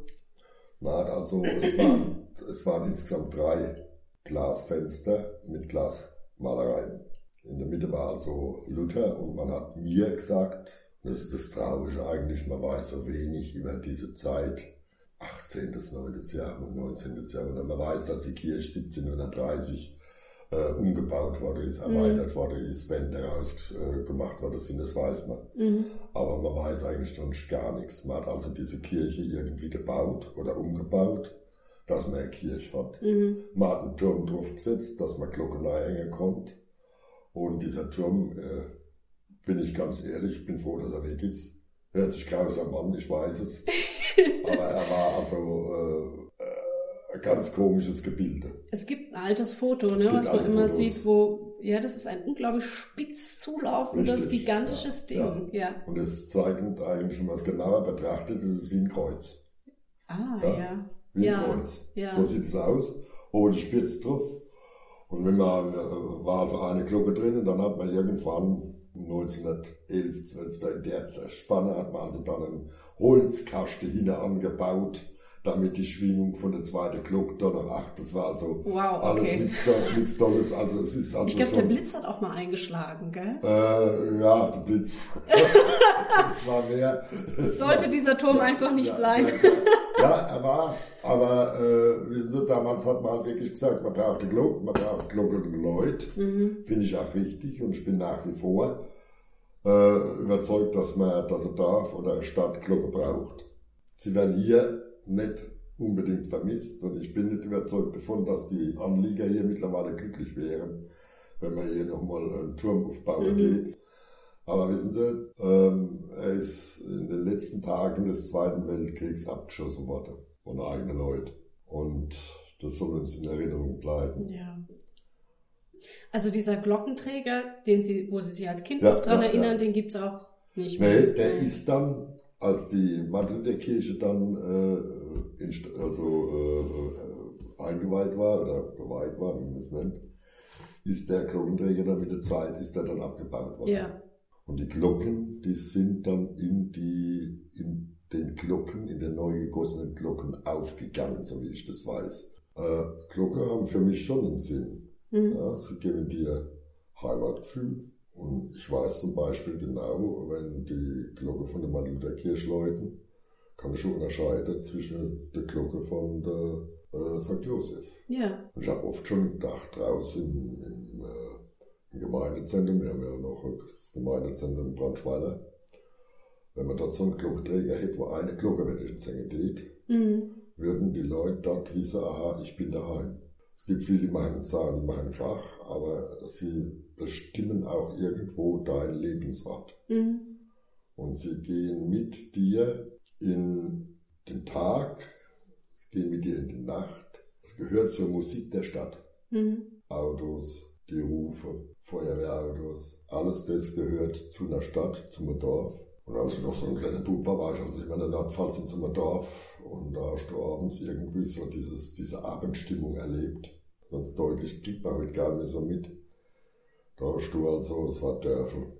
Man hat also, es waren, es waren insgesamt drei Glasfenster mit Glasmalereien. In der Mitte war also Luther und man hat mir gesagt, das ist das Traurige eigentlich, man weiß so wenig über diese Zeit, 18. bis 9. Jahrhundert, 19. Jahrhundert. Man weiß, dass die Kirche 1730 äh, umgebaut worden ist, erweitert mhm. worden ist, Wände rausgemacht äh, worden sind, das weiß man. Mhm. Aber man weiß eigentlich sonst gar nichts. Man hat also diese Kirche irgendwie gebaut oder umgebaut, dass man eine Kirche hat. Mhm. Man hat einen Turm draufgesetzt, dass man Glocken hängen konnte. Und dieser Turm, äh, bin ich ganz ehrlich, bin froh, dass er weg ist. Hört sich grausam an, ich weiß es. Aber er war also äh, ein ganz komisches Gebilde. Es gibt ein altes Foto, ne, was man immer Fotos. sieht, wo, ja, das ist ein unglaublich spitz zulaufendes, Richtig, gigantisches ja, Ding. Ja. ja. Und es zeigt eigentlich, wenn man es genauer betrachtet, ist es wie ein Kreuz. Ah, ja. ja. Wie ein Kreuz. Ja. So sieht es aus. Oben spitz drauf. Und wenn man, äh, war also eine Glocke drin und dann hat man irgendwann 1911, 12, in der Spanne hat man also dann einen Holzkasten hinten angebaut, damit die Schwingung von der zweiten Glocke dann noch acht. Das war also wow, okay. alles nichts, Tolles. Also es ist also ich glaube, der Blitz hat auch mal eingeschlagen, gell? Äh, ja, der Blitz. das war mehr. Sollte dieser Turm ja, einfach nicht ja, sein. Ja, ja, er war aber äh, damals hat man wirklich gesagt, man braucht die Glocke, man braucht Glockenleute. Mhm. Finde ich auch wichtig und ich bin nach wie vor äh, überzeugt, dass man, dass ein Dorf oder eine Stadt Glocke braucht. Sie werden hier nicht unbedingt vermisst und ich bin nicht überzeugt davon, dass die Anlieger hier mittlerweile glücklich wären, wenn man hier nochmal einen Turm aufbauen mhm. Aber wissen Sie, ähm, er ist in den letzten Tagen des Zweiten Weltkriegs abgeschossen worden von eigenen Leuten. Und das soll uns in Erinnerung bleiben. Ja. Also dieser Glockenträger, den Sie, wo Sie sich als Kind ja, noch dran ja, erinnern, ja. den gibt es auch nicht mehr. Nee, der ist dann, als die Martin dann äh, in, also, äh, eingeweiht war oder geweiht war, wie man es nennt, ist der Glockenträger dann mit der Zeit ist der dann abgebaut worden. Ja. Und die Glocken, die sind dann in die, in den Glocken, in den neu gegossenen Glocken aufgegangen, so wie ich das weiß. Äh, Glocken haben für mich schon einen Sinn. Mhm. Ja, sie geben dir Heimatgefühl. Und ich weiß zum Beispiel genau, wenn die Glocke von den Martin-Luther-Kirche läuten, kann ich schon unterscheiden zwischen der Glocke von der äh, St. Josef. Ja. Und ich habe oft schon gedacht, draußen im, äh, im Gemeindezentrum, wir haben ja noch das Gemeindezentrum Brandschweiler, wenn man dort so einen Glockenträger hätte, wo eine Glocke wenigstens hängen geht, mhm. würden die Leute dort wissen, aha, ich bin daheim. Es gibt viele, die machen, sagen, die machen Krach, aber sie bestimmen auch irgendwo deinen Lebensort. Mhm. Und sie gehen mit dir in den Tag, sie gehen mit dir in die Nacht. Es gehört zur Musik der Stadt. Mhm. Autos, die Rufe, Feuerwehrautos, alles das gehört zu einer Stadt, zu einem Dorf. Und als ich noch so ein kleiner Bub war, war ich also immer in der Nordpfalz in so einem Dorf und da hast du abends irgendwie so dieses, diese Abendstimmung erlebt. Ganz deutlich, kriegt man heute gar nicht so mit. Da hast du also, es war Dörfel,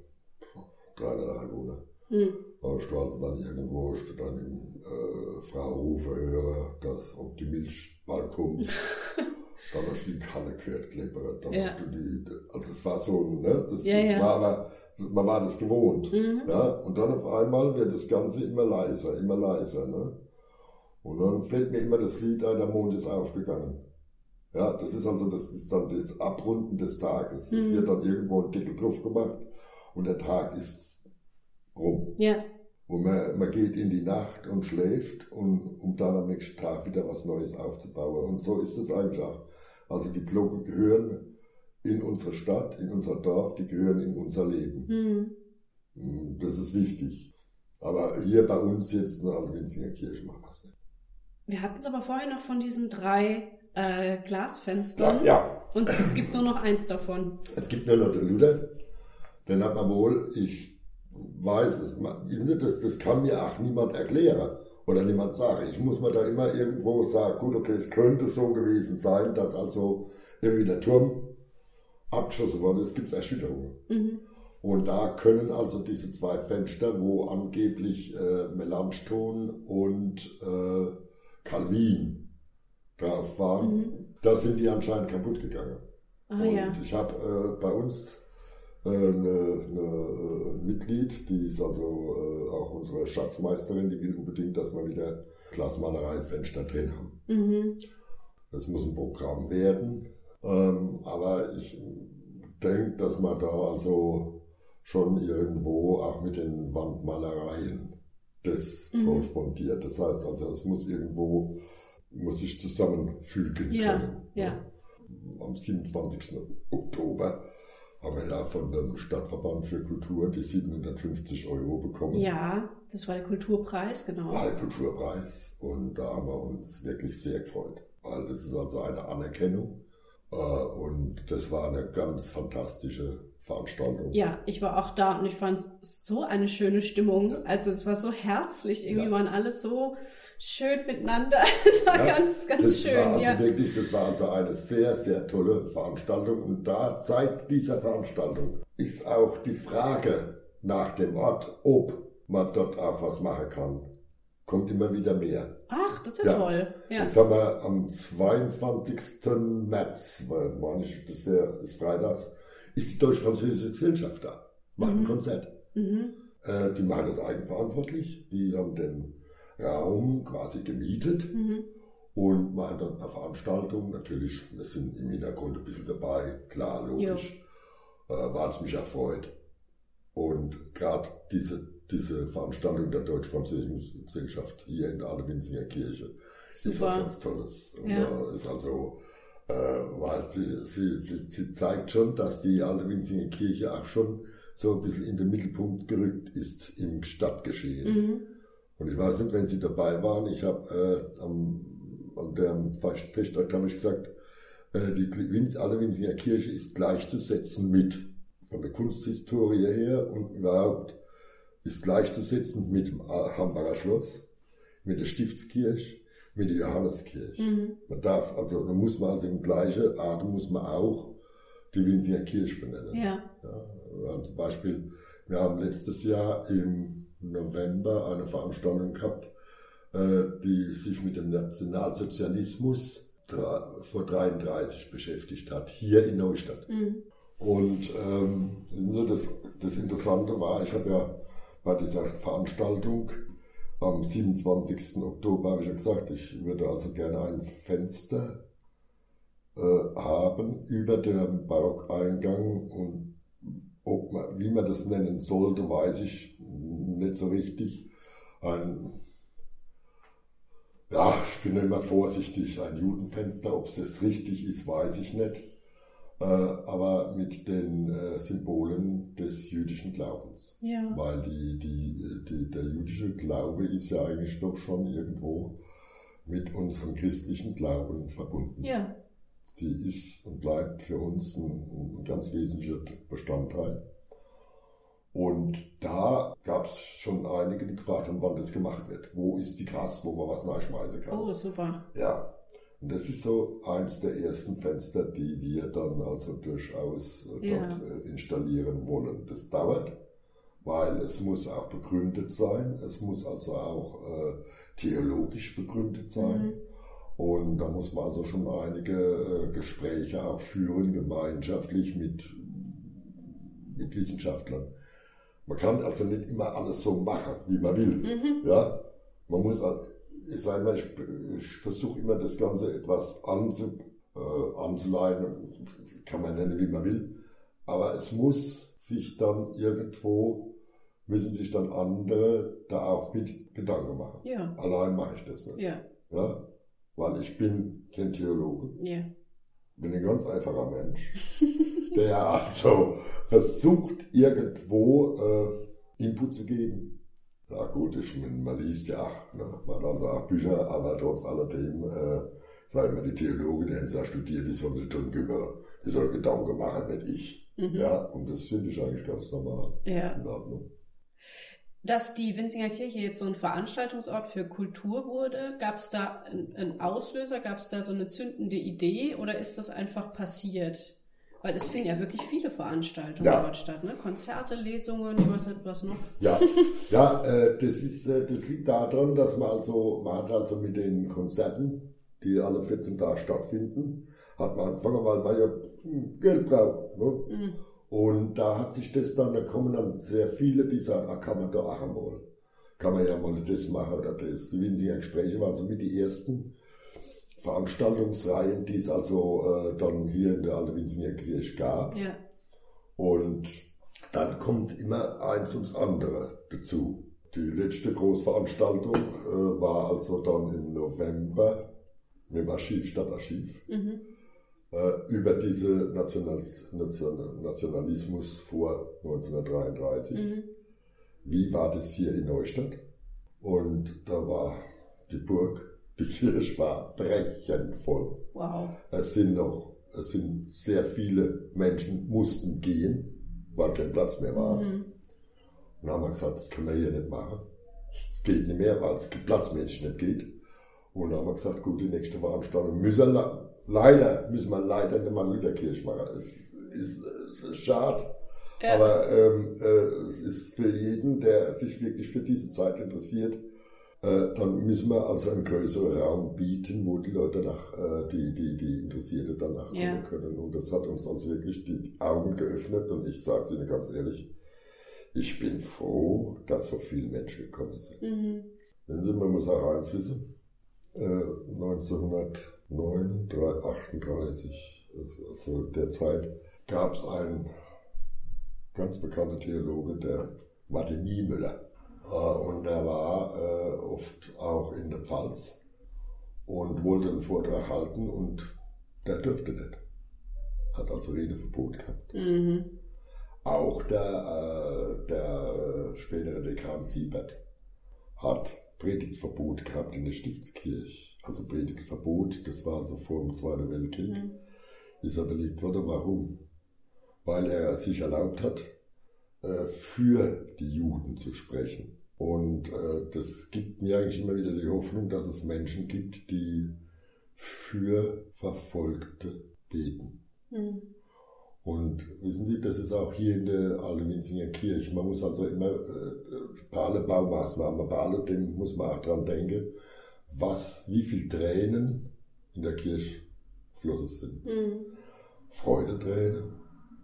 300 Einwohner. Mhm. Du also dann irgendwo, dann im äh, Frau Rufe hören, dass, ob die Milch bald kommt. dann hast du die Kanne gehört klippern, dann ja. hast du die, also es war so, ne, das, ja, das ja. war aber, man war das gewohnt, mhm. ja, und dann auf einmal wird das Ganze immer leiser, immer leiser, ne, und dann fällt mir immer das Lied ein, der Mond ist aufgegangen. Ja, das ist also, das ist dann das Abrunden des Tages. Es mhm. wird dann irgendwo ein Deckel drauf gemacht und der Tag ist rum. Ja. Und man, man geht in die Nacht und schläft, und, um dann am nächsten Tag wieder was Neues aufzubauen. Und so ist es eigentlich auch. Also die Glocken gehören in unsere Stadt, in unser Dorf, die gehören in unser Leben. Mhm. Das ist wichtig. Aber hier bei uns jetzt in der Winzinger Kirche machen wir es nicht. Wir hatten es aber vorher noch von diesen drei äh, Glasfenstern. Ja, ja. Und es gibt nur noch eins davon. Es gibt nur noch den Luther. Den hat man wohl, ich weiß es, das, das kann mir auch niemand erklären oder niemand sagen. Ich muss mir da immer irgendwo sagen, gut, okay, es könnte so gewesen sein, dass also irgendwie der Turm abgeschossen wurde. Es gibt Erschütterungen. Mhm. Und da können also diese zwei Fenster, wo angeblich äh, Melanchthon und äh, Calvin drauf waren, mhm. da sind die anscheinend kaputt gegangen. Ah, und ja. ich habe äh, bei uns äh, eine, eine, äh, Mitglied, die ist also äh, auch unsere Schatzmeisterin, die will unbedingt, dass wir wieder Glasmalerei-Fenster drin haben. Mhm. Das muss ein Programm werden. Ähm, aber ich denke, dass man da also schon irgendwo auch mit den Wandmalereien das mhm. korrespondiert. Das heißt also, es muss irgendwo, muss sich zusammenfügen ja, können. Ja. Am 27. Oktober haben wir ja von dem Stadtverband für Kultur die 750 Euro bekommen. Ja, das war der Kulturpreis, genau. War der Kulturpreis und da haben wir uns wirklich sehr gefreut, weil das ist also eine Anerkennung äh, und das war eine ganz fantastische Veranstaltung. Ja, ich war auch da und ich fand so eine schöne Stimmung. Also es war so herzlich, irgendwie ja. waren alles so schön miteinander. Es war ja, ganz, ganz das schön. War also ja. wirklich, das war also eine sehr, sehr tolle Veranstaltung. Und da seit dieser Veranstaltung ist auch die Frage nach dem Ort, ob man dort auch was machen kann, kommt immer wieder mehr. Ach, das ist ja, toll. Ja. Jetzt haben wir am 22. März, weil ich, das wäre ist Freitags, ist die deutsch-französische Gesellschaft da, macht mhm. ein Konzert. Mhm. Äh, die machen das eigenverantwortlich, die haben den Raum quasi gemietet mhm. und machen dann eine Veranstaltung. Natürlich, wir sind im Hintergrund ein bisschen dabei, klar, logisch, äh, war es mich erfreut. Und gerade diese, diese Veranstaltung der deutsch-französischen Gesellschaft hier in der Adewinzinger Kirche Super. ist was ganz Tolles. Ja. ist also äh, weil sie, sie, sie, sie zeigt schon, dass die alte Winzinger Kirche auch schon so ein bisschen in den Mittelpunkt gerückt ist im Stadtgeschehen. Mhm. Und ich weiß nicht, wenn Sie dabei waren, ich habe äh, am, an dem Festtag habe ich gesagt, äh, die Winz, alle Winzinger Kirche ist gleichzusetzen mit, von der Kunsthistorie her und überhaupt ist gleichzusetzen mit dem Hambacher Schloss, mit der Stiftskirche, wie die Johanneskirche. Mhm. Man darf, also da muss man also im gleichen Atem muss man auch die Winziger Kirche benennen. Ja. ja. Zum Beispiel, wir haben letztes Jahr im November eine Veranstaltung gehabt, äh, die sich mit dem Nationalsozialismus vor 33 beschäftigt hat, hier in Neustadt. Mhm. Und ähm, das, das Interessante war, ich habe ja bei dieser Veranstaltung am 27. Oktober habe ich ja gesagt, ich würde also gerne ein Fenster äh, haben über dem Barockeingang und ob man, wie man das nennen sollte, weiß ich nicht so richtig. Ein, ja, ich bin immer vorsichtig, ein Judenfenster, ob es das richtig ist, weiß ich nicht. Äh, aber mit den äh, Symbolen des jüdischen Glaubens. Ja. Weil die, die, die, der jüdische Glaube ist ja eigentlich doch schon irgendwo mit unserem christlichen Glauben verbunden. Ja. Die ist und bleibt für uns ein, ein ganz wesentlicher Bestandteil. Und da gab es schon einige, die gefragt haben, wann das gemacht wird. Wo ist die Kasse, wo man was nachschmeißen kann. Oh, super. Ja, und das ist so eins der ersten Fenster, die wir dann also durchaus äh, ja. dort äh, installieren wollen. Das dauert, weil es muss auch begründet sein. Es muss also auch äh, theologisch begründet sein. Mhm. Und da muss man also schon einige äh, Gespräche auch führen, gemeinschaftlich mit, mit Wissenschaftlern. Man kann also nicht immer alles so machen, wie man will. Mhm. Ja? Man muss also ich sage mal, ich, ich versuche immer das Ganze etwas anzu, äh, anzuleiten, kann man nennen, wie man will. Aber es muss sich dann irgendwo, müssen sich dann andere da auch mit Gedanken machen. Ja. Allein mache ich das nicht. Ja. ja? Weil ich bin kein Theologe. Ja. Bin ein ganz einfacher Mensch, der also versucht, irgendwo äh, Input zu geben. Ja gut, ich man liest ja, ne, man hat also auch Bücher, aber trotz alledem äh, sagen wir, die Theologen, die haben es ja studiert, die sollen sich drum kümmern, die sollen Gedanken machen, nicht ich. Mhm. Ja, und das finde ich eigentlich ganz normal. Ja. In Ordnung. Dass die Winzinger Kirche jetzt so ein Veranstaltungsort für Kultur wurde, gab es da einen Auslöser, gab es da so eine zündende Idee oder ist das einfach passiert? Weil es finden ja wirklich viele Veranstaltungen Ja. dort statt, ne? Konzerte, Lesungen, was, was noch? Ja, ja äh, das, ist, äh, das liegt daran, dass man also, man hat also mit den Konzerten, die alle 14 Tage stattfinden, hat man angefangen, weil man ja Geld braucht. Ne? Mhm. Und da hat sich das dann, da kommen dann sehr viele, die sagen, ah, kann man da auch mal, kann man ja mal das machen oder das. Die Winziger Gespräche waren so mit die ersten Veranstaltungsreihen, die es also äh, dann hier in der Alte Winziger Kirche gab. Ja. Und dann kommt immer eins ums andere dazu. Die letzte Großveranstaltung äh, war also dann im November mit dem Archiv, Stadtarchiv, Mhm. äh, über diese National, Nationalismus vor 1933. Mhm. Wie war das hier in Neustadt? Und da war die Burg, die Kirche war brechend voll. Wow. Es sind noch, es sind sehr viele Menschen mussten gehen, weil kein Platz mehr war. Mhm. Und dann haben wir gesagt, das können wir hier nicht machen. Es geht nicht mehr, weil es platzmäßig nicht geht. Und dann haben wir gesagt, gut, die nächste Veranstaltung müssen wir, leider, müssen wir leider in der Martin-Luther-Kirche machen. Es ist, es ist schade. Ja. Aber ähm, äh, es ist für jeden, der sich wirklich für diese Zeit interessiert, äh, dann müssen wir also einen größeren Raum bieten, wo die Leute nach, äh, die, die, die Interessierte danach kommen Ja. können. Und das hat uns also wirklich die Augen geöffnet. Und ich sage es Ihnen ganz ehrlich, ich bin froh, dass so viele Menschen gekommen sind. Mhm. Wenn Sie, man muss auch eins wissen, äh, 1938, also der Zeit, gab es einen ganz bekannten Theologe, der Martin Niemöller. Äh, und der war äh, oft auch in der Pfalz und wollte einen Vortrag halten und der dürfte nicht. Hat also Redeverbot gehabt. Mhm. Auch der, äh, der spätere Dekan Siebert hat Predigtverbot gehabt in der Stiftskirche. Also Predigtverbot, das war also vor dem Zweiten Weltkrieg, Mhm. ist er belegt worden. Warum? Weil er sich erlaubt hat, für die Juden zu sprechen. Und äh, das gibt mir eigentlich immer wieder die Hoffnung, dass es Menschen gibt, die für Verfolgte beten. Mhm. Und wissen Sie, das ist auch hier in der Alewinzinger Kirche. Man muss also immer äh, bei allen Baumaßnahmen, bei alledem muss man auch dran denken, was, wie viel Tränen in der Kirche geflossen sind. Mhm. Freudetränen,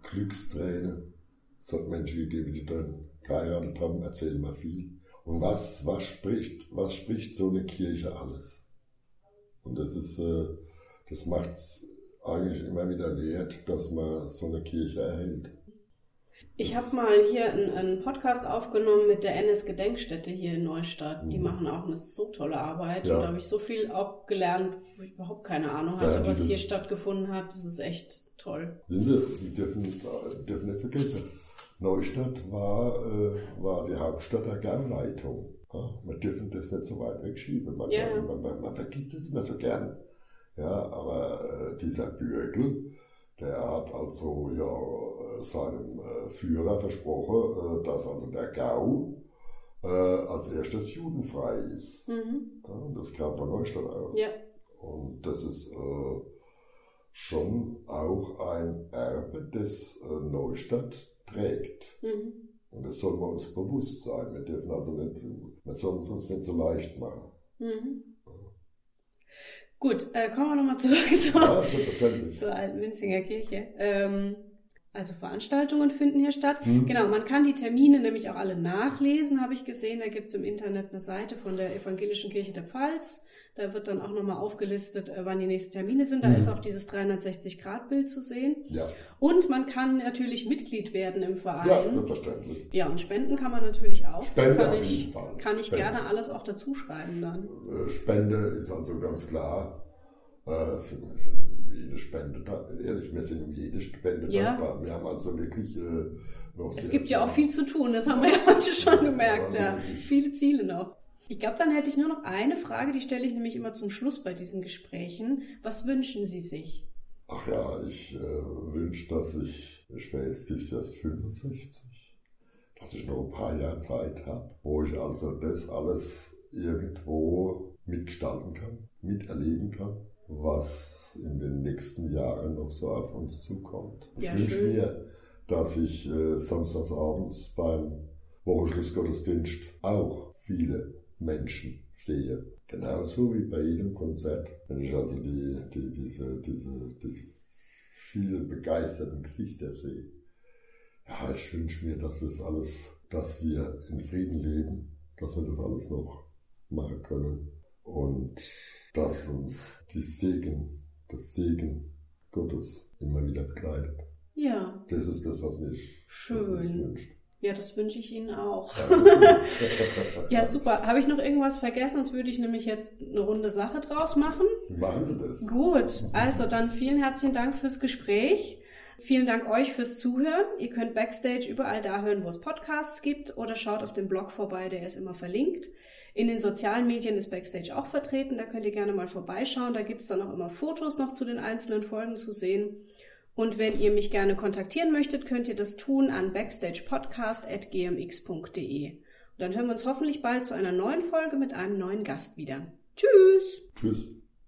Glückstränen. Es hat Menschen gegeben, die dann geheiratet haben, erzählen mal viel. Und was, was spricht, was spricht so eine Kirche alles? Und das ist, äh, das macht's eigentlich immer wieder wert, dass man so eine Kirche erhält. Ich habe mal hier einen, einen Podcast aufgenommen mit der NS-Gedenkstätte hier in Neustadt. Die Mhm. machen auch eine so tolle Arbeit. Ja. Und da habe ich so viel auch gelernt, wo ich überhaupt keine Ahnung hatte, Ja, die was hier stattgefunden hat. Das ist echt toll. Wissen Sie, wir dürfen, äh, dürfen nicht vergessen, Neustadt war, äh, war die Hauptstadt der Gauleitung. Ja, wir dürfen das nicht so weit wegschieben. Man, Ja. man, man, man vergisst das immer so gern. Ja, aber äh, dieser Bürgel, der hat also ja seinem äh, Führer versprochen, äh, dass also der Gau äh, als erstes judenfrei ist. Mhm. Ja, und das kam von Neustadt aus. Ja. Und das ist äh, schon auch ein Erbe, das äh, Neustadt trägt. Mhm. Und das soll man uns bewusst sein. Wir dürfen also nicht, wir sollen es uns nicht so leicht machen. Mhm. Gut, äh, kommen wir nochmal zurück zur, Ja, zur alten Winzinger Kirche. Ähm, also Veranstaltungen finden hier statt. Mhm. Genau, man kann die Termine nämlich auch alle nachlesen, habe ich gesehen. Da gibt's im Internet eine Seite von der Evangelischen Kirche der Pfalz. Da wird dann auch nochmal aufgelistet, äh, wann die nächsten Termine sind. Da Mhm. ist auch dieses 360-Grad-Bild zu sehen. Ja, Und man kann natürlich Mitglied werden im ja, Verein. selbstverständlich. Ja, und spenden kann man natürlich auch. Spende das kann ich, kann ich Spende. gerne alles auch dazu schreiben dann. Äh, Spende ist also ganz klar. Äh, es sind, jede Spende, ehrlich, wir sind um jede Spende Ja. dankbar. Wir haben also wirklich äh, noch Es gibt ja auch viel zu tun, das haben wir ja heute schon gemerkt. Ja. Viele Ziele noch. Ich glaube, dann hätte ich nur noch eine Frage, die stelle ich nämlich immer zum Schluss bei diesen Gesprächen. Was wünschen Sie sich? Ach ja, ich äh, wünsche, dass ich, ich wäre jetzt dieses Jahr 65, dass ich noch ein paar Jahre Zeit habe, wo ich also das alles irgendwo mitgestalten kann, miterleben kann, was in den nächsten Jahren noch so auf uns zukommt. Ja, ich wünsche mir, dass ich äh, samstagsabends beim Wochenschlussgottesdienst auch viele Menschen sehe. Genauso wie bei jedem Konzert. Wenn ich also die, die, diese, diese, diese vielen begeisterten Gesichter sehe. Ja, ich wünsche mir, dass das alles, dass wir in Frieden leben, dass wir das alles noch machen können und dass uns die Segen, das Segen Gottes immer wieder begleitet. Ja, Das ist das, was mich Schön. Was mich wünscht. ja, das wünsche ich Ihnen auch. Ja, Ja, super. Habe ich noch irgendwas vergessen? Sonst würde ich nämlich jetzt eine runde Sache draus machen. Machen Sie das. Gut, also dann vielen herzlichen Dank fürs Gespräch. Vielen Dank euch fürs Zuhören. Ihr könnt Backstage überall da hören, wo es Podcasts gibt oder schaut auf dem Blog vorbei, der ist immer verlinkt. In den sozialen Medien ist Backstage auch vertreten, da könnt ihr gerne mal vorbeischauen. Da gibt es dann auch immer Fotos noch zu den einzelnen Folgen zu sehen. Und wenn ihr mich gerne kontaktieren möchtet, könnt ihr das tun an backstagepodcast.gmx.de. Dann hören wir uns hoffentlich bald zu einer neuen Folge mit einem neuen Gast wieder. Tschüss! Tschüss.